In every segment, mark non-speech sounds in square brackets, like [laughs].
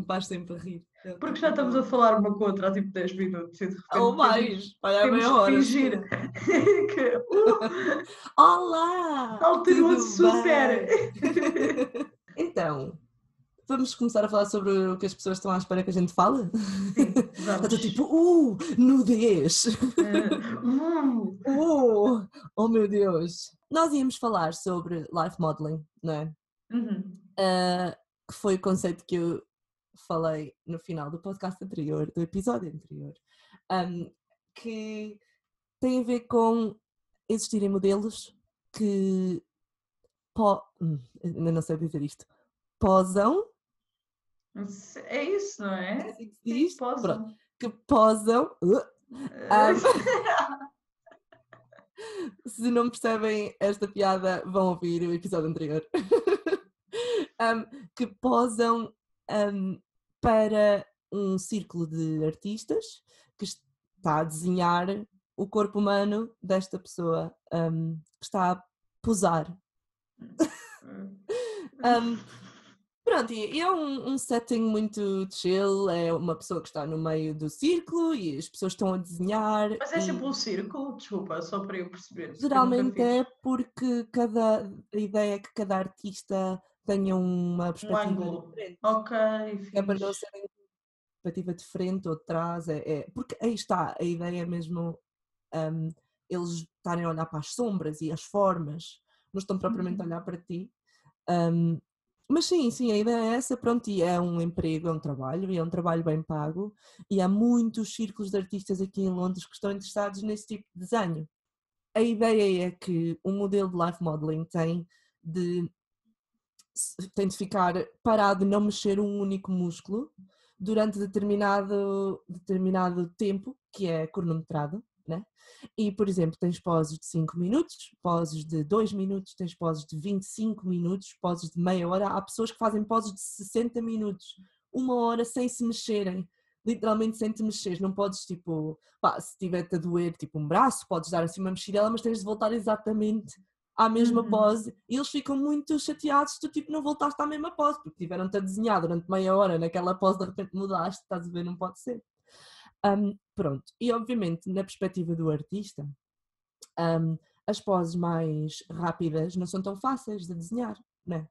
me faz sempre rir. Porque já estamos a falar uma com a outra há tipo 10 minutos e de repente Ou mais, olha, temos meia hora. fingir [laughs] que uh, Olá! alterou-se super. [laughs] então, vamos começar a falar sobre o que as pessoas estão à espera que a gente fale? Sim, vamos. [laughs] estou tipo, uh, nudez! Eh, uh, Uh, oh meu Deus! Nós íamos falar sobre life modeling, não é? uhum. Ah, que foi o conceito que eu falei no final do podcast anterior, do episódio anterior, ahm, que tem a ver com existirem modelos que po hum, ainda não sei dizer isto, posam, É isso, não é é? assim que Sim. Pronto, que posam, uh, Eh, [laughs] [laughs] se não percebem esta piada, vão ouvir o episódio anterior. [laughs] Um, que posam um, para um círculo de artistas que está a desenhar o corpo humano desta pessoa um, que está a posar. Um, pronto, e é um, um setting muito chill, é uma pessoa que está no meio do círculo e as pessoas estão a desenhar. Mas é e- sempre um círculo, desculpa, só para eu perceber. eu Geralmente fiz. é porque cada, a ideia é que cada artista tenha uma um perspectiva ângulo. diferente. Ok, É para não serem perspectiva de frente ou de trás. É, é- porque aí está, a ideia é mesmo hum, eles estarem a olhar para as sombras e as formas, não estão propriamente a Uhum. olhar para ti. Hum, mas sim, sim, a ideia é essa, pronto, e é um emprego, é um trabalho, e é um trabalho bem pago, e há muitos círculos de artistas aqui em Londres que estão interessados nesse tipo de desenho. A ideia é que o modelo de life modeling tem de, tem de ficar parado não mexer um único músculo durante determinado, determinado tempo, que é cronometrado, né? E, por exemplo, tens poses de 5 minutos, poses de 2 minutos, tens poses de 25 minutos, poses de meia hora. Há pessoas que fazem poses de 60 minutos, uma hora sem se mexerem. Literalmente sem te mexer, não podes tipo, pá, se tiver-te a doer tipo um braço, podes dar assim uma mexidela, mas tens de voltar exatamente à mesma Uhum. pose e eles ficam muito chateados se tu tipo não voltaste à mesma pose, porque tiveram-te a desenhar durante meia hora naquela pose, de repente mudaste, estás a ver, não pode ser. Ahm, pronto, e obviamente na perspectiva do artista, ahm, as poses mais rápidas não são tão fáceis de desenhar, né?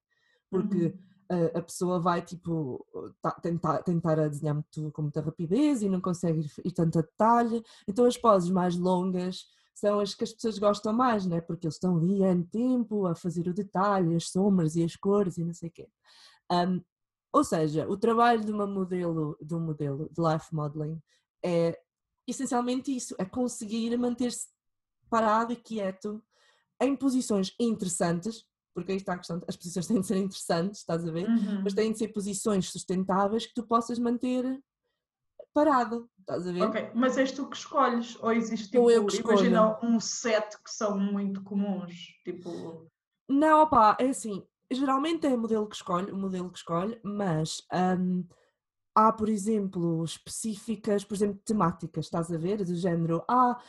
Porque Uhum. a, a pessoa vai tipo tá- tentar, tentar a desenhar muito, com muita rapidez e não consegue ir, ir tanto a detalhe, então as poses mais longas são as que as pessoas gostam mais, né? porque eles estão ali em tempo a fazer o detalhe, as sombras e as cores e não sei o quê. Um, ou seja, o trabalho de uma modelo, de um modelo de life modeling é essencialmente isso, é conseguir manter-se parado e quieto em posições interessantes, porque aí está a questão, as posições têm de ser interessantes, estás a ver? Uhum. Mas têm de ser posições sustentáveis que tu possas manter parado, estás a ver? Ok, mas és tu que escolhes, ou existe tipo, eu que imagina um set que são muito comuns, tipo, Não, opá, é assim, geralmente é o modelo que escolhe, o modelo que escolhe, mas hum, há, por exemplo, específicas, por exemplo, temáticas, estás a ver? Do género, ah,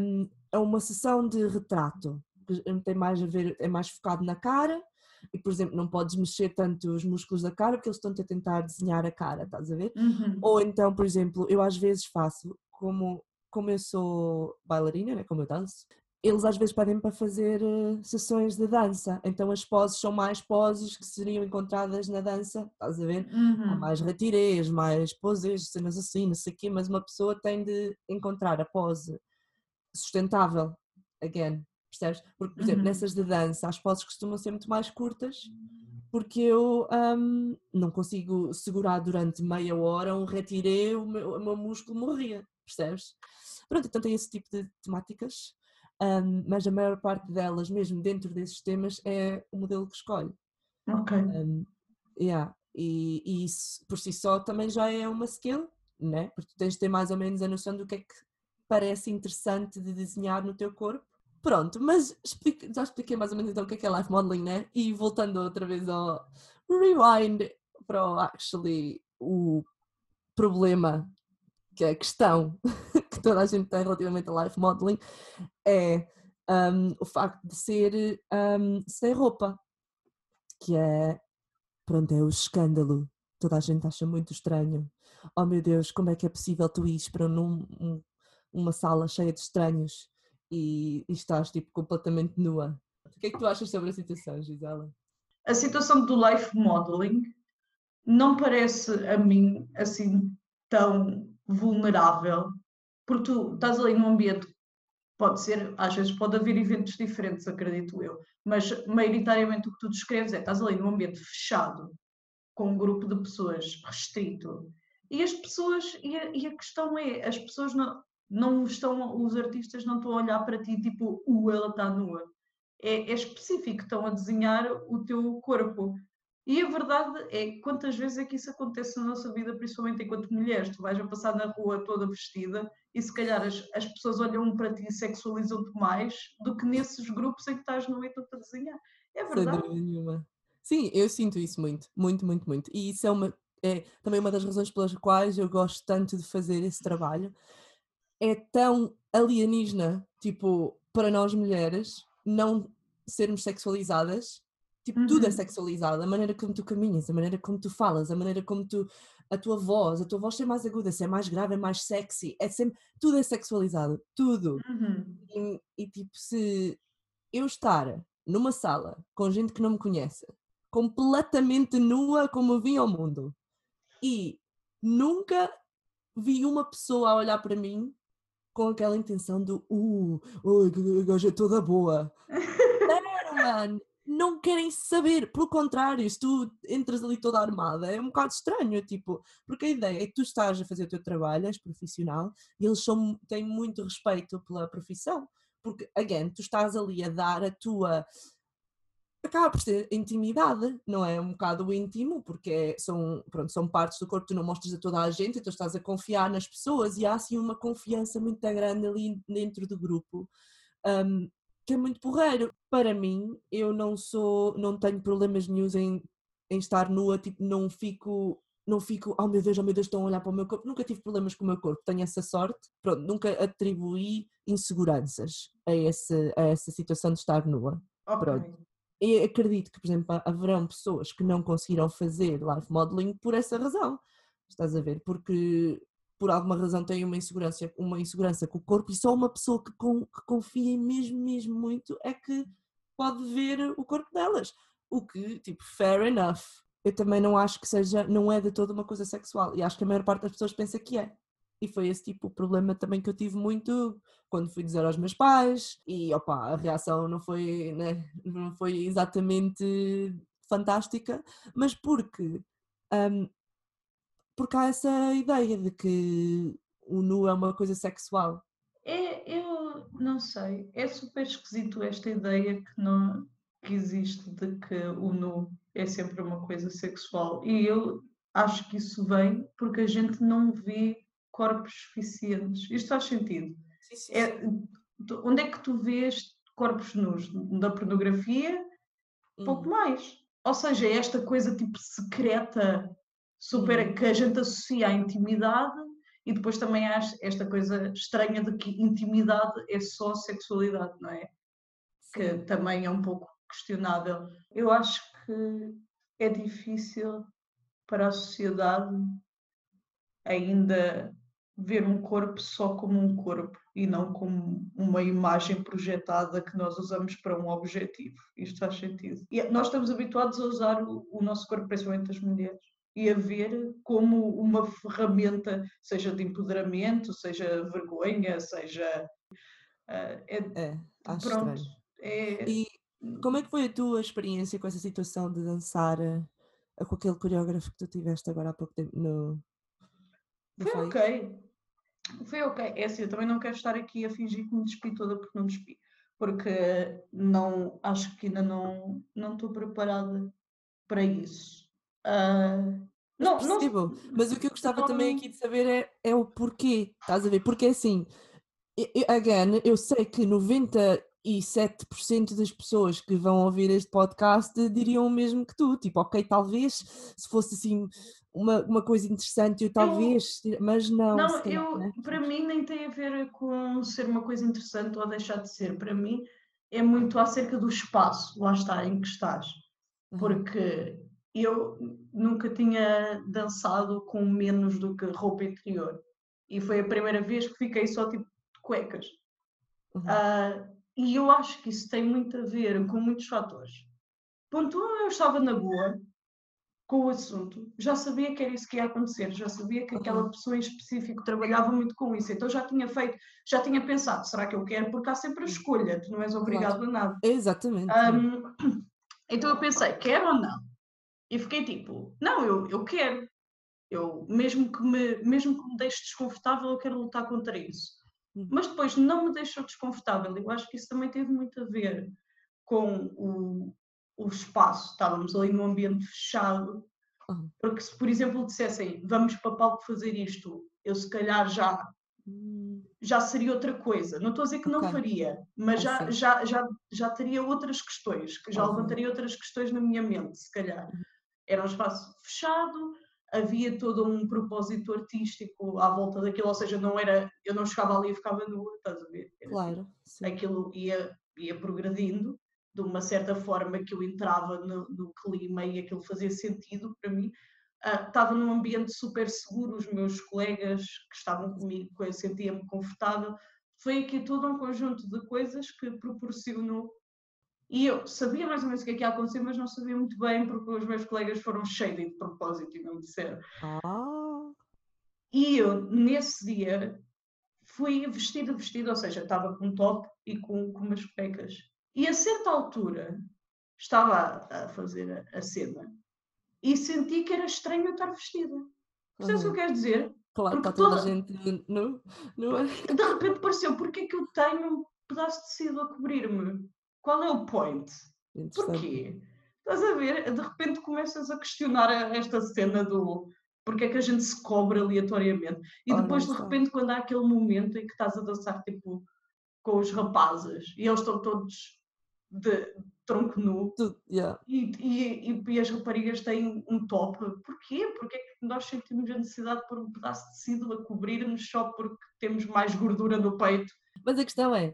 hum, é uma sessão de retrato, que tem mais a ver, é mais focado na cara, e, por exemplo, não podes mexer tanto os músculos da cara porque eles estão-te a tentar desenhar a cara, estás a ver? uhum. Ou então, por exemplo, eu às vezes faço, como, como eu sou bailarina, né, como eu danço, eles às vezes pedem para fazer eh, sessões de dança. Então as poses são mais poses que seriam encontradas na dança, estás a ver? Há Uhum. mais retirês, mais poses, cenas assim, não sei o quê, mas uma pessoa tem de encontrar a pose sustentável, again, percebes? Porque, por exemplo, Uhum. nessas de dança, as poses costumam ser muito mais curtas, porque eu hum, não consigo segurar durante meia hora um retiré, o meu, o meu músculo morria, percebes? Pronto, então tem esse tipo de temáticas, hum, mas a maior parte delas, mesmo dentro desses temas, é o modelo que escolhe. Ok. Um, yeah. e, e isso por si só também já é uma skill, né? porque tu tens de ter mais ou menos a noção do que é que parece interessante de desenhar no teu corpo. Pronto, mas explique- já expliquei mais ou menos então o que é que é life modeling, né? E voltando outra vez ao rewind para o actually o problema, que é a questão [laughs] que toda a gente tem relativamente a life modeling, é um, o facto de ser um, sem roupa que é, pronto, é o escândalo toda a gente acha muito estranho. Oh meu Deus, como é que é possível tu ires para num, um, uma sala cheia de estranhos e, e estás tipo completamente nua? O que é que tu achas sobre a situação, Gisela? A situação do life modeling não parece a mim assim tão vulnerável, porque tu estás ali num ambiente, pode ser, às vezes pode haver eventos diferentes, acredito eu, mas maioritariamente o que tu descreves é estás ali num ambiente fechado, com um grupo de pessoas restrito, e as pessoas, e a, e a questão é, as pessoas não, não estão, os artistas não estão a olhar para ti tipo, uh, ela está nua. É, é específico, estão a desenhar o teu corpo. E a verdade é, quantas vezes é que isso acontece na nossa vida, principalmente enquanto mulheres? Tu vais a passar na rua toda vestida e se calhar as, as pessoas olham para ti e sexualizam-te mais do que nesses grupos em que estás no meio a desenhar. É verdade. Sem nenhuma. Sim, eu sinto isso muito, muito, muito, muito. E isso é, uma, é também uma das razões pelas quais eu gosto tanto de fazer esse trabalho. É tão alienígena, tipo, para nós mulheres, não sermos sexualizadas Tipo, uhum. tudo é sexualizado, a maneira como tu caminhas, a maneira como tu falas, a maneira como tu. a tua voz, a tua voz é mais aguda, se é mais grave, é mais sexy, é sempre. tudo é sexualizado, tudo. Uhum. E, e tipo, se eu estar numa sala com gente que não me conhece, completamente nua como eu vim ao mundo, e nunca vi uma pessoa a olhar para mim com aquela intenção do uh, uh, é toda boa. Não, mano, não querem saber. Pelo contrário, se tu entras ali toda armada, é um bocado estranho, tipo, porque a ideia é que tu estás a fazer o teu trabalho, és profissional, e eles são, têm muito respeito pela profissão. Porque, again, tu estás ali a dar a tua. Acaba por ser intimidade, não é? Um bocado íntimo, porque é, são, pronto, são partes do corpo que tu não mostras a toda a gente, então estás a confiar nas pessoas e há assim uma confiança muito grande ali dentro do grupo. Um, que é muito porreiro. Para mim, eu não sou, não tenho problemas nenhums em, em estar nua, tipo, não fico, não fico, oh meu Deus, oh meu Deus, estão a olhar para o meu corpo. Nunca tive problemas com o meu corpo, tenho essa sorte. Pronto, nunca atribuí inseguranças a, esse, a essa situação de estar nua. Okay. Pronto. E acredito que, por exemplo, haverão pessoas que não conseguiram fazer live modeling por essa razão. Estás a ver? Porque por alguma razão têm uma insegurança, uma insegurança com o corpo e só uma pessoa que, com, que confia mesmo, mesmo muito é que pode ver o corpo delas. O que, tipo, fair enough. Eu também não acho que seja, não é de toda uma coisa sexual e acho que a maior parte das pessoas pensa que é. E foi esse tipo o problema também que eu tive muito quando fui dizer aos meus pais e opa, a reação não foi, né, não foi exatamente fantástica, mas porque um, porque há essa ideia de que o nu é uma coisa sexual. É, eu não sei, é super esquisito esta ideia que, não, que existe de que o nu é sempre uma coisa sexual. E eu acho que isso vem porque a gente não vê corpos suficientes. Isto faz sentido. Sim, sim, é, onde é que tu vês corpos nus? Da pornografia? Hum. Pouco mais. Ou seja, é esta coisa tipo secreta super uhum. que a gente associa à intimidade e depois também há esta coisa estranha de que intimidade é só sexualidade, não é? Que também é um pouco questionável. Eu acho que é difícil para a sociedade ainda ver um corpo só como um corpo e não como uma imagem projetada que nós usamos para um objetivo. Isto faz sentido. E nós estamos habituados a usar o, o nosso corpo, principalmente as mulheres, e a ver como uma ferramenta, seja de empoderamento, seja vergonha, seja. Uh, é, é, acho pronto, estranho. É... E como é que foi a tua experiência com essa situação de dançar uh, com aquele coreógrafo que tu tiveste agora há pouco tempo no. no foi ok. Foi ok. É assim, eu também não quero estar aqui a fingir que me despi toda porque não despi. Porque não, acho que ainda não, não estou preparada para isso. Uh, não, não, mas o que eu gostava não, também aqui de saber é, é o porquê, estás a ver? Porque assim, again, eu sei que 97% das pessoas que vão ouvir este podcast diriam o mesmo que tu, tipo, ok, talvez se fosse assim uma, uma coisa interessante, eu talvez, eu, mas não. Não, eu, né? para mim nem tem a ver com ser uma coisa interessante ou deixar de ser, para mim é muito acerca do espaço, lá está, em que estás. Porque eu nunca tinha dançado com menos do que roupa interior. E foi a primeira vez que fiquei só tipo de cuecas. Uhum. Uh, e eu acho que isso tem muito a ver com muitos fatores. Ponto um, eu estava na boa com o assunto, já sabia que era isso que ia acontecer, já sabia que aquela uhum. pessoa em específico trabalhava muito com isso, então já tinha feito, já tinha pensado, será que eu quero? Porque há sempre a escolha, tu não és obrigado claro. a nada. Exatamente. Um, [clears throat] então eu pensei, quero ou não? E fiquei tipo, não, eu, eu quero. Eu, mesmo que, me, mesmo que me deixe desconfortável, eu quero lutar contra isso. Uhum. Mas depois não me deixou desconfortável. Eu acho que isso também teve muito a ver com o, o espaço. Estávamos ali num ambiente fechado. Uhum. Porque se, por exemplo, dissessem vamos para palco fazer isto, eu se calhar já hum. já seria outra coisa. Não estou a dizer que não okay. faria, mas já, já, já, já teria outras questões, que já uhum. levantaria outras questões na minha mente, se calhar. Uhum. Era um espaço fechado, havia todo um propósito artístico à volta daquilo, ou seja, não era, eu não chegava ali e ficava nua, estás a ver? Era, claro. Sim. Aquilo ia, ia progredindo de uma certa forma que eu entrava no, no clima e aquilo fazia sentido para mim. Uh, estava num ambiente super seguro, os meus colegas que estavam comigo, eu sentia-me confortável. Foi aqui todo um conjunto de coisas que proporcionou e eu sabia mais ou menos o que é que ia acontecer, mas não sabia muito bem porque os meus colegas foram cheios de propósito e não me disseram. Ah. E eu, nesse dia, fui vestida, vestida, ou seja, estava com um top e com, com umas pecas. E a certa altura, estava a, a fazer a, a, cena e senti que era estranho eu estar vestida. Percebes uhum. o que eu quero dizer? Claro, porque está toda, a gente no, no... De repente pareceu, porque é que eu tenho um pedaço de tecido a cobrir-me? Qual é o point? Porquê? Estás a ver? De repente começas a questionar esta cena do porque é que a gente se cobra aleatoriamente. E depois, de repente, quando há aquele momento em que estás a dançar tipo com os rapazes e eles estão todos de tronco nu yeah. e, e, e, as raparigas têm um top. Porquê? Porque é que nós sentimos a necessidade de pôr um pedaço de tecido a cobrir-nos só porque temos mais gordura no peito? Mas a questão é,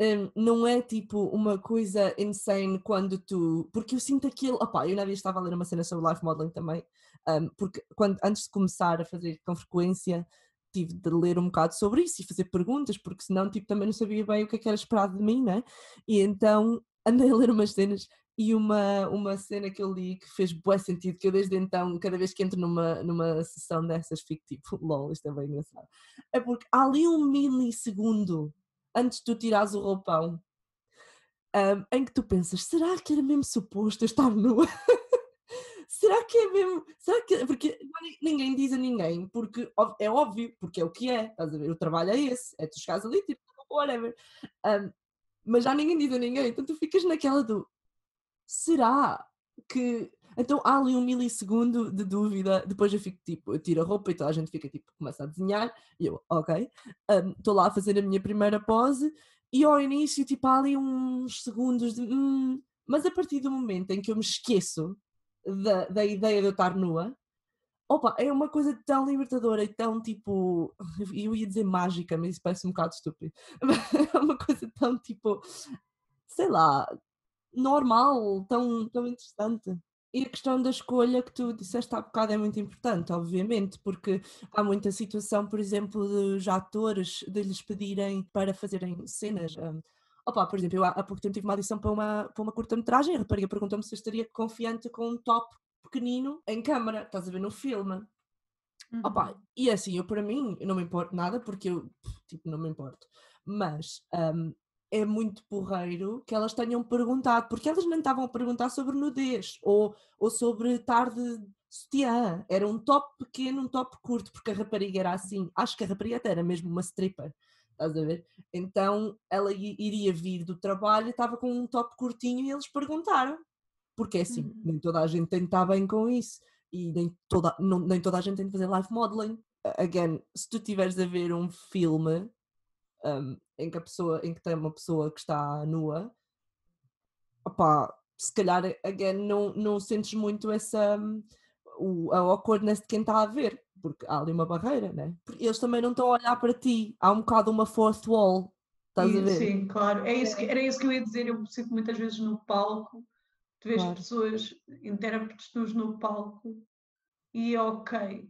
um, não é tipo uma coisa insane quando tu. Porque eu sinto aquilo. Opá, eu na vez estava a ler uma cena sobre life modeling também, um, porque quando, antes de começar a fazer com frequência, tive de ler um bocado sobre isso e fazer perguntas, porque senão tipo, também não sabia bem o que, é que era esperado de mim, né? E então andei a ler umas cenas e uma, uma cena que eu li que fez bom sentido, que eu desde então, cada vez que entro numa, numa sessão dessas, fico tipo, [laughs] lol, isto é bem engraçado. É porque há ali um milissegundo antes de tu tirares o roupão, um, em que tu pensas, será que era mesmo suposto eu estar nua? [laughs] será que é mesmo? Será que... Porque ninguém diz a ninguém, porque é óbvio, porque é o que é, estás a ver? O trabalho é esse, é tu chegares ali, tipo, whatever. Um, mas já ninguém diz a ninguém, então tu ficas naquela do será que então há ali um milissegundo de dúvida, depois eu fico tipo, eu tiro a roupa e toda a gente fica tipo, começa a desenhar, e eu, ok, estou um, lá a fazer a minha primeira pose, e ao início tipo há ali uns segundos de hum, mas a partir do momento em que eu me esqueço da, da ideia de eu estar nua, opa, é uma coisa tão libertadora e tão tipo, [laughs] eu ia dizer mágica, mas isso parece um bocado estúpido, [laughs] é uma coisa tão tipo, sei lá, normal, tão, tão interessante. E a questão da escolha que tu disseste há bocado é muito importante, obviamente, porque há muita situação, por exemplo, dos atores de lhes pedirem para fazerem cenas. Um, opa, por exemplo, eu há pouco tempo tive uma audição para uma, para uma curta-metragem, a rapariga perguntou-me se eu estaria confiante com um top pequenino em câmara, estás a ver no filme. Uhum. Opa, e assim, eu para mim, eu não me importo nada, porque eu, tipo, não me importo. Mas um, é muito porreiro que elas tenham perguntado, porque elas nem estavam a perguntar sobre nudez ou, ou sobre tarde sutiã. Era um top pequeno, um top curto, porque a rapariga era assim. Acho que a rapariga até era mesmo uma stripper. Estás a ver? Então ela iria vir do trabalho, estava com um top curtinho e eles perguntaram. Porque é assim, uhum. nem toda a gente tem de estar bem com isso e nem toda, não, nem toda a gente tem de fazer live modeling. Again, se tu tiveres a ver um filme um, em que a pessoa, em que tem uma pessoa que está nua, opá, se calhar again, não, não sentes muito essa um, o, a awkwardness de quem está a ver, porque há ali uma barreira, né? Porque eles também não estão a olhar para ti, há um bocado uma fourth wall. Estás e, a ver? Sim, claro. É isso que, era isso que eu ia dizer. Eu sinto muitas vezes no palco Tu vês Claro. pessoas, intérpretes nus no palco e é ok,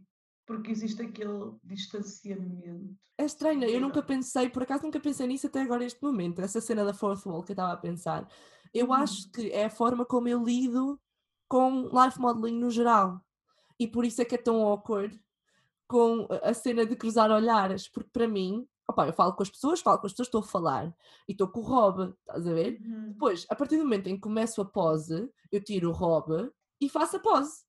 porque existe aquele distanciamento. É estranho, eu nunca pensei, por acaso nunca pensei nisso até agora este momento, essa cena da fourth wall que eu estava a pensar. Eu Uhum. acho que é a forma como eu lido com life modeling no geral. E por isso é que é tão awkward com a- cena de cruzar olhares, porque para mim, opá, eu falo com as pessoas, falo com as pessoas, estou a falar e estou com o Rob, estás a ver? Uhum. Depois, a partir do momento em que começo a pose, eu tiro o Rob e faço a pose.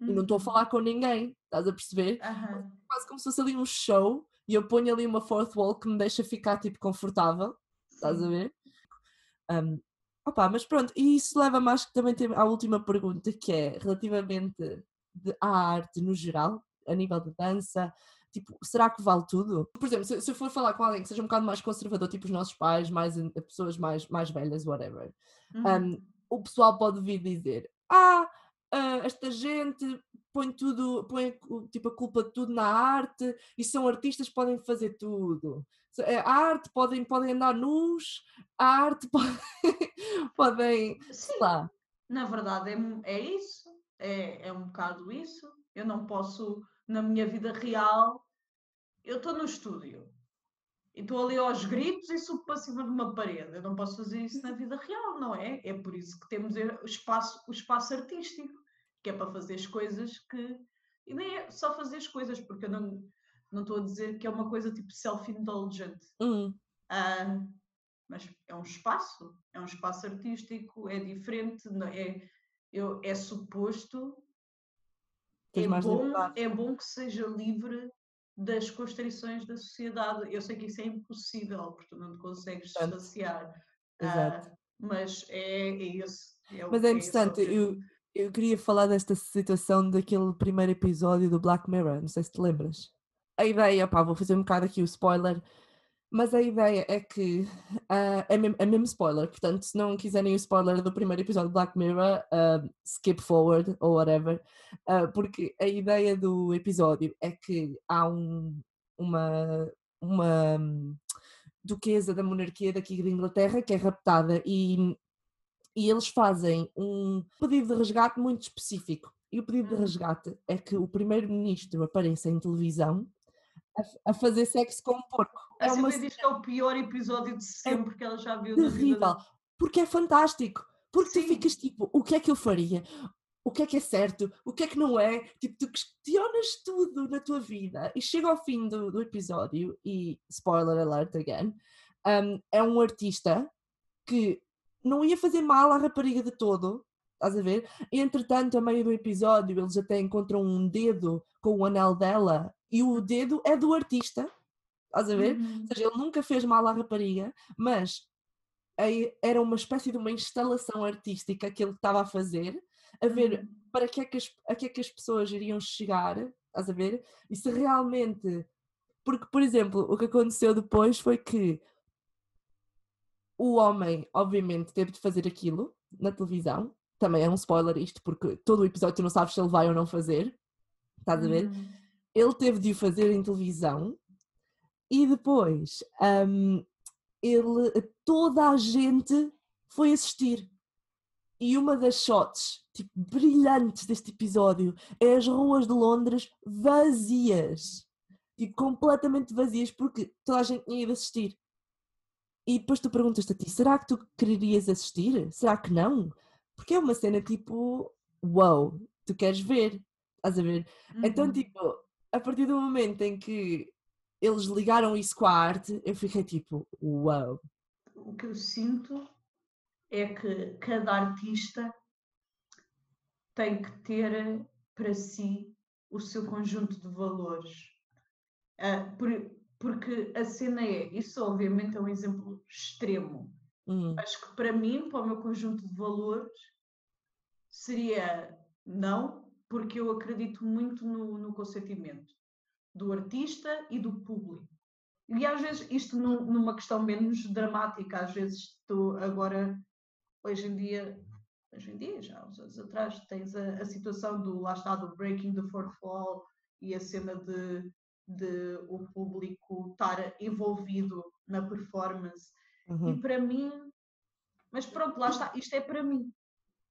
E não estou a Uhum. falar com ninguém, estás a perceber? Aham. quase como se fosse ali um show e eu ponho ali uma fourth wall que me deixa ficar tipo confortável, estás a ver? Um, opa, mas pronto, e isso leva-me acho que também tem à última pergunta que é relativamente de, à arte no geral, a nível de dança, tipo, será que vale tudo? Por exemplo, se, se eu for falar com alguém que seja um bocado mais conservador, tipo os nossos pais, mais in- pessoas mais, mais velhas, whatever, Uhum. um, o pessoal pode vir dizer: Ah, ah, esta gente põe tudo, põe tipo a culpa de tudo na arte e são artistas podem fazer tudo. Eh, A arte podem, podem andar nus, a arte [laughs] pode- podem, sei Sim, lá. na verdade é, é isso, é, é um bocado isso. Eu não posso, na minha vida real, eu estou no estúdio e estou ali aos gritos e subo para cima de uma parede. Eu não posso fazer isso na vida real, não é? É por isso que temos o espaço, o espaço artístico, que é para fazer as coisas que. E nem é só fazer as coisas, porque eu não, não estou a dizer que é uma coisa tipo self-indulgent. Hum, Ah, mas é um espaço, é um espaço artístico, é diferente, não- é, eu, é suposto, é bom, é bom que seja livre das constrições da sociedade. Eu sei que isso é impossível, porque tu não consegues distanciar, exato. ah, mas é, é esse. É Mas é é interessante, eu, objetivo. eu queria falar desta situação daquele primeiro episódio do Black Mirror, não sei se te lembras. A ideia, pá, vou fazer um bocado aqui o spoiler, mas a ideia é que ah, é, mesmo, é mesmo spoiler, portanto, se não quiserem o spoiler do primeiro episódio do Black Mirror, ah, skip forward ou whatever, ah, porque a ideia do episódio é que há um, uma, uma hum, duquesa da monarquia daqui de Inglaterra que é raptada e e eles fazem um pedido de resgate muito específico. E o pedido de Uhum. resgate é que o primeiro-ministro apareça em televisão a, fazer sexo com um porco. A É uma diz que é o pior episódio de sempre que ela já viu cena na vida terrível, porque é fantástico. Porque tu Sim. ficas tipo, o que é que eu faria? O que é que é certo? O que é que não é? Tipo, tu questionas tudo na tua vida. E chega ao fim do, do episódio, e spoiler alert again, um, é um artista que não ia fazer mal à rapariga de todo, estás a ver? Entretanto, a meio do episódio, eles até encontram um dedo com o anel dela e o dedo é do artista, estás a ver? Uhum. Ou seja, ele nunca fez mal à rapariga, mas era uma espécie de uma instalação artística que ele estava a fazer, a ver Uhum. para que é que as, a que é que as pessoas iriam chegar, estás a ver? E se realmente. Porque, por exemplo, o que aconteceu depois foi que o homem, obviamente, teve de fazer aquilo na televisão. Também é um spoiler isto, porque todo o episódio tu não sabes se ele vai ou não fazer. Estás a ver? Uhum. Ele teve de o fazer em televisão e depois hum, ele, toda a gente foi assistir. E uma das shots tipo, brilhantes deste episódio é as ruas de Londres vazias. Tipo, completamente vazias, porque toda a gente tinha ido assistir. E depois tu perguntas-te a ti, será que tu quererias assistir? Será que não? Porque é uma cena tipo, wow, tu queres ver, estás a ver? Então, Uhum. tipo, a partir do momento em que eles ligaram isso com a arte, eu fiquei tipo, wow. o que eu sinto é que cada artista tem que ter para si o seu conjunto de valores. Ah, por- porque a cena é, isso obviamente é um exemplo extremo, Hum, mas que para mim, para o meu conjunto de valores, seria não, porque eu acredito muito no, no consentimento do artista e do público. E às vezes, isto num- numa questão menos dramática, às vezes estou agora, hoje em dia, hoje em dia, já há uns anos atrás, tens a, a situação do, lá está, do breaking the fourth wall e a cena de, de o público estar envolvido na performance. E uhum. para mim, mas pronto, lá está, isto é para mim.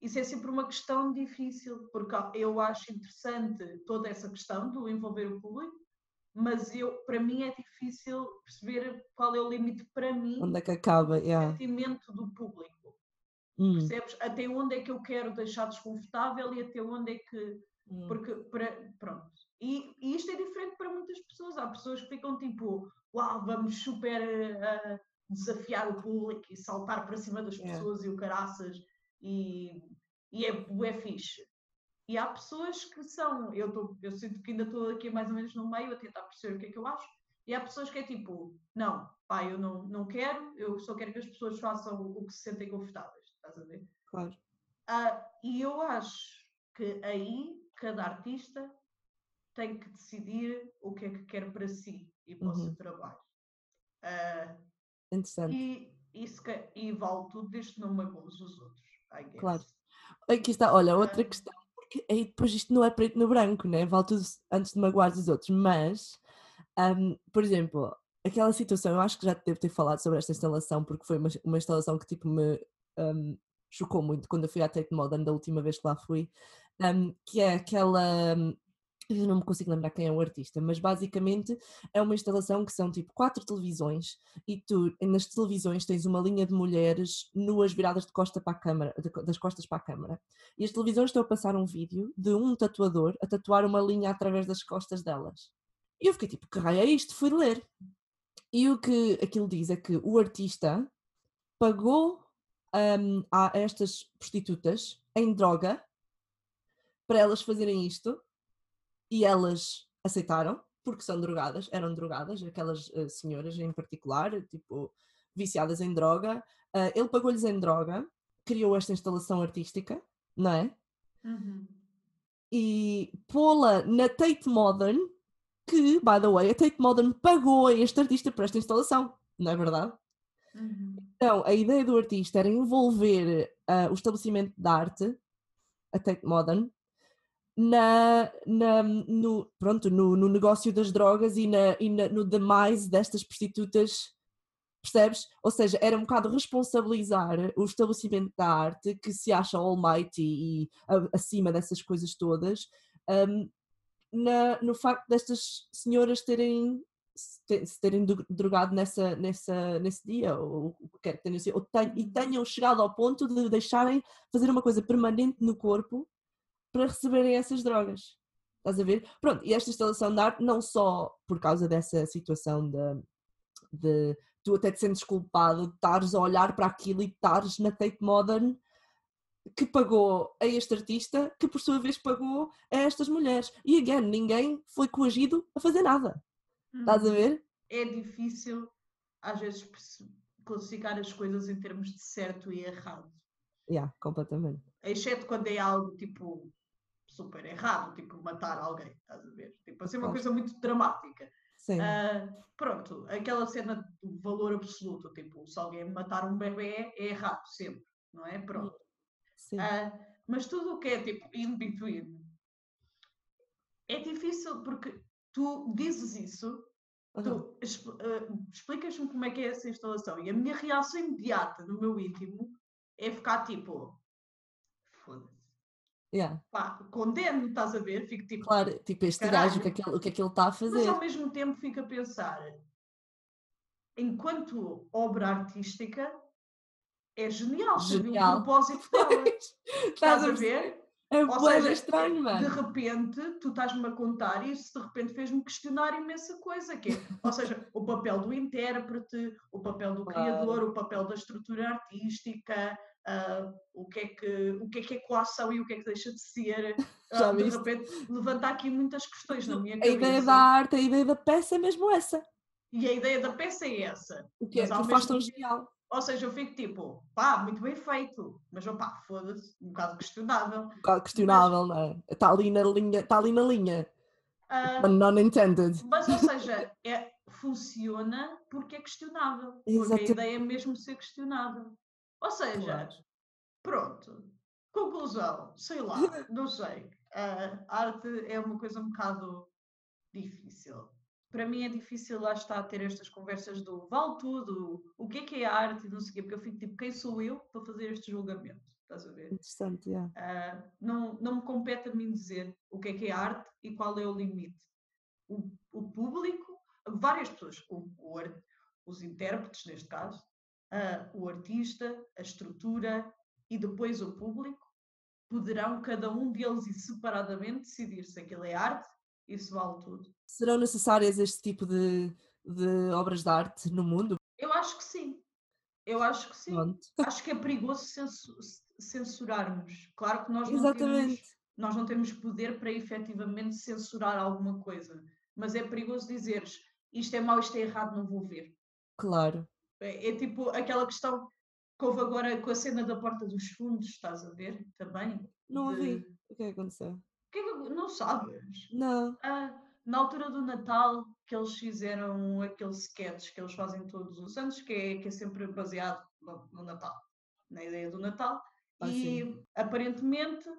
Isso é sempre uma questão difícil, porque eu acho interessante toda essa questão do envolver o público, mas eu, para mim é difícil perceber qual é o limite para mim Onde é que acaba? Yeah. sentimento do público. Hum, Percebes? Até onde é que eu quero deixar desconfortável e até onde é que. hum. Porque, para, pronto. E, e isto é diferente para muitas pessoas. Há pessoas que ficam tipo, uau, vamos super eh, desafiar o público e saltar para cima das Yeah. pessoas e o caraças e, e é, é fixe. E há pessoas que são, eu, tô, eu sinto que ainda estou aqui mais ou menos no meio a tentar perceber o que é que eu acho, e há pessoas que é tipo, não, pá, eu não, não quero, eu só quero que as pessoas façam o que se sentem confortáveis, estás a ver? Claro. Ah, e eu acho que aí cada artista tem que decidir o que é que quer para si e para o seu Uhum. trabalho. Ah, Interessante. e, ca- e vale tudo desde que não magoes os outros. Claro. Aqui está, olha, outra Ah. questão, porque aí depois isto não é preto no branco, né? Vale tudo antes de magoar os outros, mas, ahm, por exemplo, aquela situação, eu acho que já te devo ter falado sobre esta instalação, porque foi uma, uma instalação que tipo me ahm, chocou muito quando eu fui à Tate Modern da última vez que lá fui, ahm, que é aquela. Eu não me consigo lembrar quem é o artista, mas basicamente é uma instalação que são tipo quatro televisões e tu nas televisões tens uma linha de mulheres nuas viradas de costa para a câmara, de das costas para a câmara. E as televisões estão a passar um vídeo de um tatuador a tatuar uma linha através das costas delas. E eu fiquei tipo, que raio é isto? Fui ler. E o que aquilo diz é que o artista pagou hum, a estas prostitutas em droga para elas fazerem isto e elas aceitaram, porque são drogadas, eram drogadas, aquelas eh, senhoras em particular, tipo, viciadas em droga. Ah, ele pagou-lhes em droga, criou esta instalação artística, não é? Uhum. E pô-la na Tate Modern, que, by the way, a Tate Modern pagou a este artista por esta instalação, não é verdade? Uhum. Então, a ideia do artista era envolver ah, o estabelecimento de arte, a Tate Modern, na, na- no, pronto, no, no negócio das drogas e, na, e na- no demise destas prostitutas, percebes? Ou seja, era um bocado responsabilizar o estabelecimento da arte que se acha almighty e a- acima dessas coisas todas, ahm, na- no facto destas senhoras terem se te- se terem dro- drogado nessa, nessa, nesse dia, ou o que quer que tenham ou e tenham chegado ao ponto de deixarem fazer uma coisa permanente no corpo para receberem essas drogas. Estás a ver? Pronto, e esta instalação de arte, não só por causa dessa situação de, de tu até te sentes culpado de estares a olhar para aquilo e estares na Tate Modern que pagou a este artista, que por sua vez pagou a estas mulheres. E again, ninguém foi coagido a fazer nada. Estás a Uhum. ver? É difícil, às vezes, classificar as coisas em termos de certo e errado. Yeah, completamente. Exceto quando é algo tipo super errado, tipo matar alguém, estás a ver? Tipo, assim, uma coisa muito dramática. Sim. Ah, pronto, aquela cena do valor absoluto, tipo, se alguém matar um bebê é errado sempre, não é? Pronto. sim. Ah, mas tudo o que é tipo in between é difícil porque tu dizes isso, Aham. tu ah, explicas-me como é que é essa instalação e a minha reação imediata no meu íntimo é ficar tipo foda-se. Yeah. Pá, condeno, estás a ver? Fico tipo, Claro, tipo, este gajo, o que é que ele- o que é que ele está a mas fazer? ao mesmo tempo fico a pensar, enquanto obra artística, é genial, Genial. o propósito [laughs] dela. Estás a ver? É Ou seja, estranho, de mano. repente, tu estás-me a contar e isso de repente fez-me questionar imensa coisa, que é, ou seja, o papel do intérprete, o papel do Claro. criador, o papel da estrutura artística, ah, o, que é que, o que é que é coação e o que é que deixa de ser. [laughs] Ah, Já de viste? repente, levanta aqui muitas questões na minha A cabeça. ideia da arte, a ideia da peça é mesmo essa. E a ideia da peça é essa. O que é Mas que faz tão genial. Ou seja, eu fico tipo, pá, muito bem feito, mas opá, foda-se, um bocado questionável. Um bocado questionável, não é? Está ali na linha, está ali na linha. Ah, Pun Not intended. Mas, ou seja, [laughs] é, funciona porque é questionável. Porque a ideia é mesmo ser questionável. Ou seja, Claro. pronto. Conclusão, sei lá, [laughs] não sei. A arte é uma coisa um bocado difícil. Para mim é difícil lá estar a ter estas conversas do vale tudo, o que é que é arte e não sei o quê, porque eu fico tipo, quem sou eu para fazer este julgamento? estás a ver? Interessante, yeah. Uh, não, não me compete a mim dizer o que é que é arte e qual é o limite. O, o público, várias pessoas, o, o, os intérpretes, neste caso, uh, o artista, a estrutura e depois o público, poderão cada um deles e separadamente decidir se aquilo é arte e se vale tudo. Serão necessárias este tipo de, de obras de arte no mundo? Eu acho que sim. Eu acho que sim. Pronto. Acho que é perigoso censurarmos. Claro que nós não, Exatamente. temos, nós não temos poder para efetivamente censurar alguma coisa, mas é perigoso dizeres isto é mau, isto é errado, não vou ver. Claro. É, é tipo aquela questão que houve agora com a cena da porta dos fundos, estás a ver? Também. Não ouvi. De... O que é que aconteceu? Que é que... Não sabes? Não. Ah, na altura do Natal, que eles fizeram aqueles sketches que eles fazem todos os anos, que é, que é sempre baseado no, no Natal, na ideia do Natal. Ah, e sim. aparentemente,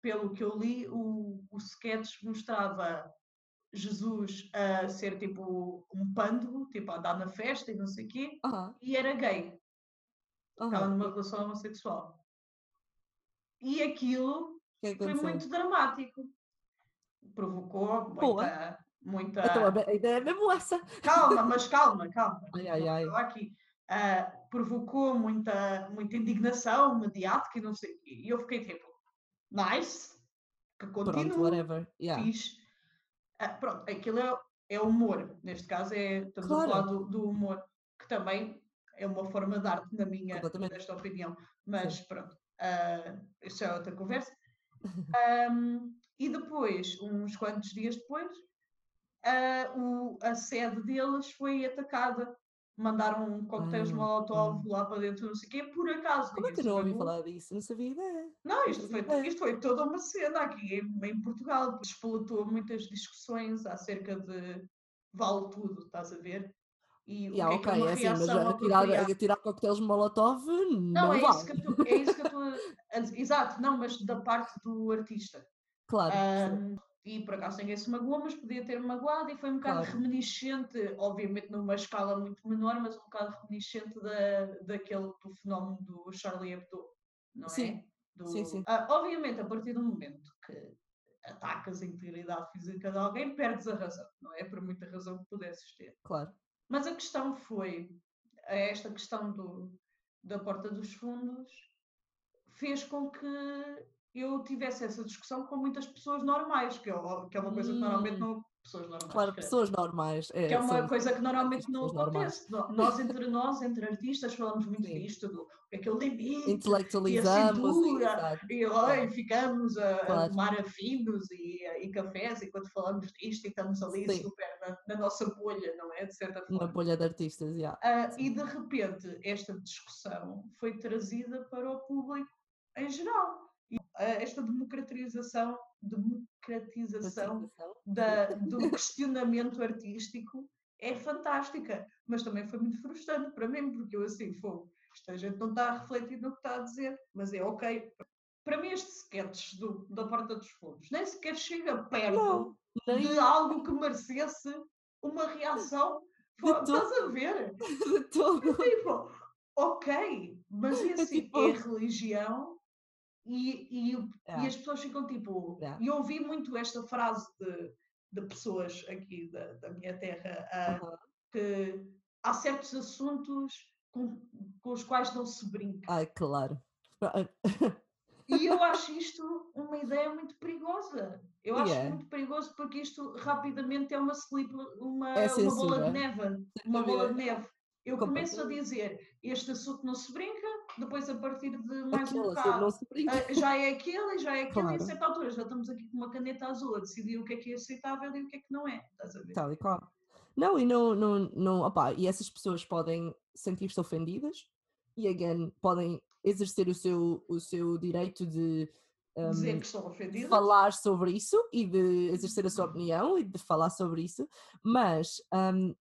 pelo que eu li, o, o sketch mostrava Jesus a ser tipo um pândego, tipo a andar na festa e não sei o quê, uh -huh. e era gay. Uh -huh. Estava numa relação homossexual. E aquilo que foi muito dramático provocou muita. muita... Então, a ideia é mesmo essa. Calma, mas [laughs] calma, calma. Ai, ai, ai. Aqui. Uh, provocou muita, muita indignação mediática e não sei E eu fiquei tipo, nice, que continue. Pronto, whatever. Yeah. Fiz. Uh, pronto, aquilo é, é humor. Neste caso, é, estamos claro. a falar do, do, humor, que também é uma forma de arte, na minha desta opinião. Mas Sim. pronto, uh, isso é outra conversa. Um, E depois, uns quantos dias depois, uh, o, a sede deles foi atacada. Mandaram coquetéis ah, Molotov lá para dentro, não sei o quê, por acaso. Como é que eu não ouvi falar disso? Não sabia ideia. Não, isto foi, isto foi toda uma cena aqui em, em Portugal. Explotou muitas discussões acerca de vale tudo, estás a ver? E yeah, o que é, que é uma é assim, reação mas atirar, atirar coquetéis Molotov não, não é, vale. isso que tu, é isso que eu estou [laughs] a Exato, não, mas da parte do artista. Claro. Um, e por acaso ninguém se magoou, mas podia ter magoado e foi um bocado claro. reminiscente, obviamente numa escala muito menor, mas um bocado reminiscente da, daquele do fenómeno do Charlie Hebdo, não sim. é? Do, sim, sim. Uh, obviamente, a partir do momento que atacas a integridade física de alguém, perdes a razão, não é? Por muita razão que pudesses ter. Claro. Mas a questão foi, esta questão do, da porta dos fundos fez com que eu tivesse essa discussão com muitas pessoas normais, que é, que é uma coisa que normalmente não. Pessoas normais. Claro, pessoas normais. É, que é uma coisa que normalmente não acontece. Normais. Nós, entre nós, entre artistas, falamos muito Sim. disto, do que que o limite, intelectualizamos e, a cintura, e, ó, e ficamos a, claro. a tomar afinos e, e cafés enquanto falamos disto e estamos ali Sim. super na, na, nossa bolha, não é? De certa forma. Na bolha de artistas, já. Uh, e de repente, esta discussão foi trazida para o público em geral esta democratização, democratização da, do questionamento artístico é fantástica, mas também foi muito frustrante para mim, porque eu assim, fogo, esta gente não está a refletir no que está a dizer, mas é ok. Para mim, este sketch do, da Porta dos Fundos nem sequer chega perto não, de algo que merecesse uma reação. estás a ver? De todo. Tipo, ok, mas é assim, é, tipo... é religião e, e, é. e as pessoas ficam tipo. É. E eu ouvi muito esta frase de, de pessoas aqui da, da minha terra uh, que há certos assuntos com, com os quais não se brinca. Ai, claro. E eu [laughs] acho isto uma ideia muito perigosa. Eu acho yeah. muito perigoso porque isto rapidamente é uma slip, uma, é uma bola de neve. Uma bola de neve. Eu começo a dizer, este assunto não se brinca, depois a partir de mais Aquela, um bocado uh, já é aquele, já é aquele, claro. e a certa altura já estamos aqui com uma caneta azul a decidir o que é que é aceitável e o que é que não é. Estás a ver? Tal e qual. Não, e não, não, não opa, e essas pessoas podem sentir-se ofendidas e again podem exercer o seu, o seu direito de um, dizer que estão ofendidas. falar sobre isso e de exercer a sua opinião e de falar sobre isso, mas um,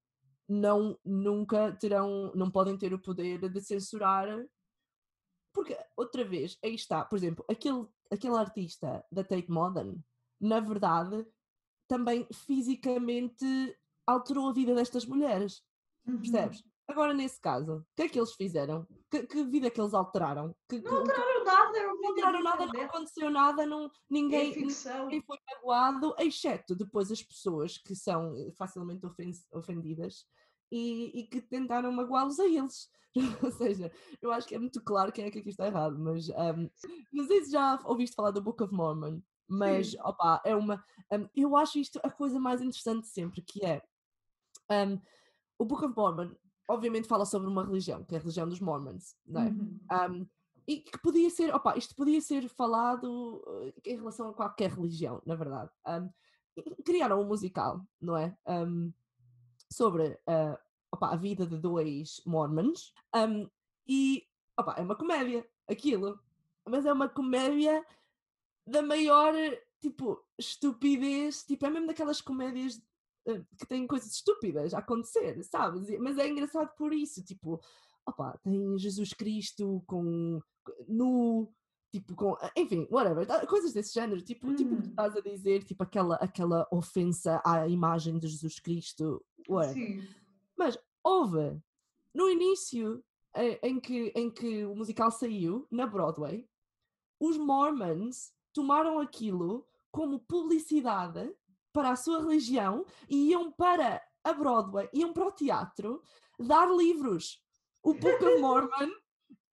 não nunca terão, não podem ter o poder de censurar, porque outra vez, aí está, por exemplo, aquele, aquele artista da Tate Modern, na verdade, também fisicamente alterou a vida destas mulheres, uhum. percebes? Agora, nesse caso, o que é que eles fizeram? Que, que vida é que eles alteraram? Que, não alteraram nada, Não da nada, não aconteceu nada, não, É ninguém, ninguém foi magoado, exceto depois as pessoas que são facilmente ofen- ofendidas e, e que tentaram magoá-los a eles. [laughs] Ou seja, eu acho que é muito claro quem é que aqui está errado, mas um, sei se já ouviste falar do Book of Mormon, mas Sim. opa, é uma. um, eu acho isto a coisa mais interessante sempre, que é um, o Book of Mormon, obviamente fala sobre uma religião, que é a religião dos Mormons, não é? Uhum. Um, e que podia ser, opa, isto podia ser falado eh, em relação a qualquer religião, na verdade. Um, e criaram um musical, não é? Sobre ah, opa, a vida de dois mormons. um, e opa, é uma comédia, aquilo. Mas é uma comédia da maior, tipo, estupidez. Tipo, é mesmo daquelas comédias eh, que têm coisas estúpidas a acontecer, sabes? Mas é engraçado por isso, tipo, opa, tem Jesus Cristo com nu, tipo com, enfim, whatever, tá- coisas desse género, tipo, tipo o que tu Uhum. estás a dizer, tipo aquela, aquela ofensa à imagem de Jesus Cristo, whatever. Sim. Mas houve, no início eh, em que, em que o musical saiu, na Broadway, os Mormons tomaram aquilo como publicidade para a sua religião e iam para a Broadway, iam para o teatro dar livros. O [laughs] Book of Mormon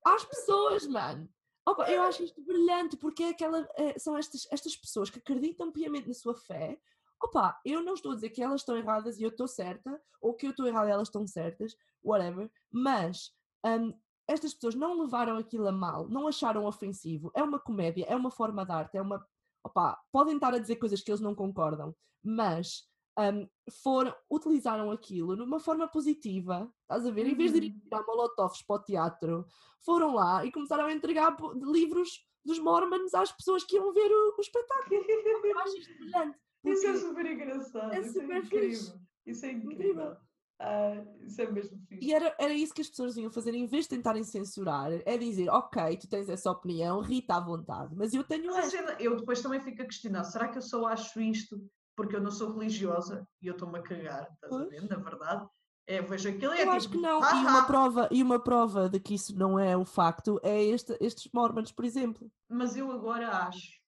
às pessoas, mano. Opa, eu acho isto brilhante porque é aquela, eh, são estas, estas pessoas que acreditam piamente na sua fé. Opa, eu não estou a dizer que elas estão erradas e eu estou certa, ou que eu estou errada e elas estão certas, whatever, mas hum, estas pessoas não levaram aquilo a mal, não acharam ofensivo. É uma comédia, é uma forma de arte, é uma. Opa, podem estar a dizer coisas que eles não concordam, mas hum, foram, utilizaram aquilo de uma forma positiva, estás a ver? Em vez de irem Uhum. tirar molotovs para o teatro, foram lá e começaram a entregar livros dos Mormons às pessoas que iam ver o, o espetáculo. Eu acho isto brilhante. Isso é super engraçado. é isso super é incrível. fixe. Isso é Incrível. incrível. Ah, isso é mesmo fixe. E era, era isso que as pessoas iam fazer, em vez de tentarem censurar, é dizer, ok, tu tens essa opinião, rita à vontade, mas eu tenho Mas a esta. cena- eu depois também fico a questionar: será que eu só acho isto porque eu não sou religiosa e eu estou-me a cagar? Estás a ver? Na verdade, é, vejo aquilo é Eu acho tipo, que não, "Ah, e uma, ah." prova, e uma prova de que isso não é o facto é este, estes Mormons, por exemplo. Mas eu agora acho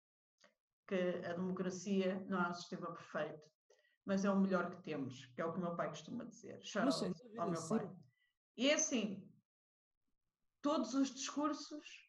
que a democracia não é um sistema perfeito, mas é o melhor que temos, que é o que o meu pai costuma dizer. Sem ao meu sim. pai. E é assim, todos os discursos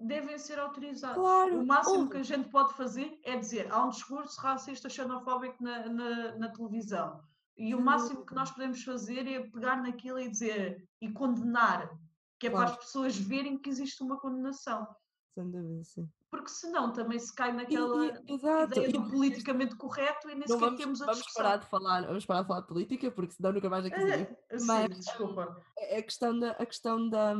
devem ser autorizados. Claro, o máximo houve. que a gente pode fazer é dizer há um discurso racista xenofóbico na, na, na televisão. E o máximo que nós podemos fazer é pegar naquilo e dizer e condenar, que é para Claro. as pessoas verem que existe uma condenação. Sem dúvida, sim. Porque senão também se cai E- naquela e- exato, ideia e do politicamente correto e nem sequer temos a vamos discussão. parar de falar, vamos parar de falar de política, porque senão nunca mais aqui saímos. Ah, sim, mas- desculpa. É a questão, da, a questão da,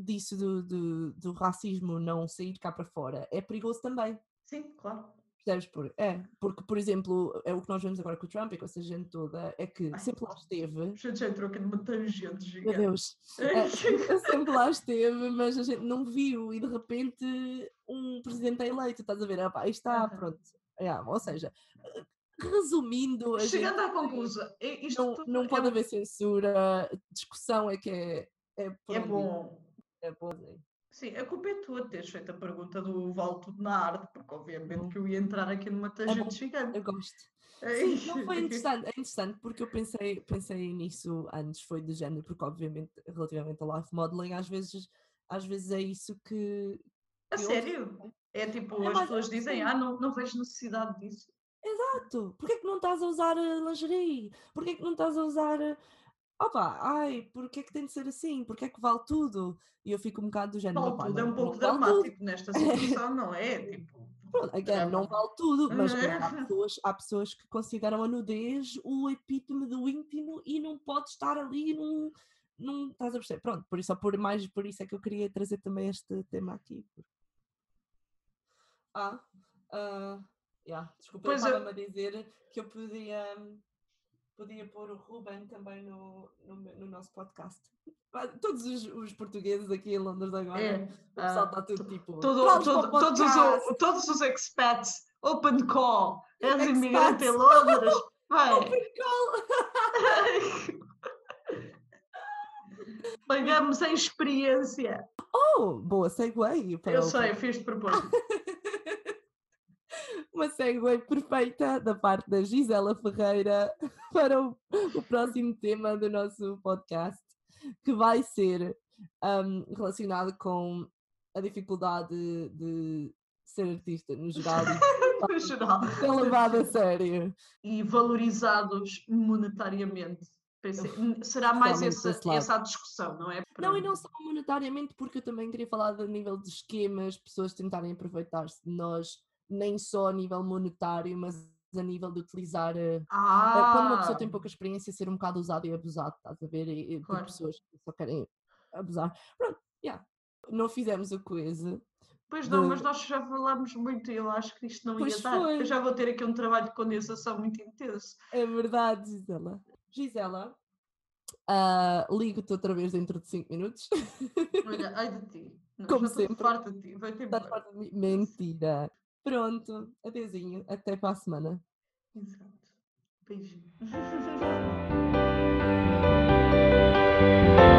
disso do, do, do racismo não sair cá para fora é perigoso também. Sim, claro. Percebes? Por, é, porque, por exemplo, é o que nós vemos agora com o Trump e com essa gente toda, é que Ai, sempre lá esteve. A gente já entrou aqui numa tangente Meu gigante. Deus! É, [laughs] [laughs] sempre lá esteve, mas a gente não viu e de repente um presidente é eleito, estás a ver? Ah, pá, aí está, Aham. pronto. É, ou seja, resumindo, a gente Chegando à conclusão, não, não é pode haver censura, discussão é que é, é, é bom. É sim. A culpa é tua de teres feito a pergunta do vale tudo na arte, porque obviamente Bom. que eu ia entrar aqui numa bom. tangente gigante. Eu gosto. Sim, não foi [laughs] interessante, é interessante porque eu pensei, pensei nisso antes, foi do género, porque obviamente relativamente ao life modeling, às vezes, às vezes é isso que. A que eu- sério? É tipo, É as pessoas dizem, ah, não, não vejo necessidade disso. Exato! Porquê que não estás a usar lingerie? Porquê que não estás a usar. Opa, ai, porquê que tem de ser assim? Porquê que vale tudo? E eu fico um bocado do género. Vale "Opá, tudo, é não- um pouco não vale tudo." dramático nesta situação, não é? [laughs] Tipo, Pronto, again, não vale tudo, mas pronto, há, [laughs] pessoas, há pessoas que consideram a nudez o epítome do íntimo e não pode estar ali num. num estás a perceber? Pronto, por isso, por, mais por isso é que eu queria trazer também este tema aqui. Ah, ah, yeah, desculpa, Pois eu- estava-me a dizer que eu podia, podia pôr o Ruben também no, no, no nosso podcast. Ah, Todos os, os portugueses aqui em Londres agora, É, o pessoal ah, está tudo tipo. todo- "Vamos para o todo- todos, os, podcast!" todos os expats, open call, és imigrante em Londres, vai. Open call! Pagamos a experiência. Oh, boa segue. Para Eu sei, fiz de propósito. [laughs] Uma segue perfeita da parte da Gisela Ferreira [laughs] para o, o próximo tema do nosso podcast, que vai ser um, relacionado com a dificuldade de ser artista no geral [laughs] no geral. ser levado a sério. E valorizados monetariamente. Pensei, será mais essa, essa a discussão, não é? Não, e não só monetariamente, porque eu também queria falar a nível de esquemas, pessoas tentarem aproveitar-se de nós, nem só a nível monetário, mas a nível de utilizar. Ah, Quando uma pessoa tem pouca experiência, ser um bocado usado e abusado, estás a ver? E, e por Claro. pessoas que só querem abusar. Pronto, yeah. Não fizemos o quiz. Pois não, de- mas nós já falámos muito e eu acho que isto não Pois ia dar. foi. Eu já vou ter aqui um trabalho de condensação muito intenso. É verdade, Gisela. Gisela, ah, ligo-te outra vez dentro de 5 minutos. Olha, ai de ti. Não, Como sempre. farta de ti. De mim? Mentira. Pronto, adeusinho, até para a semana. Exato. Beijinho. [laughs]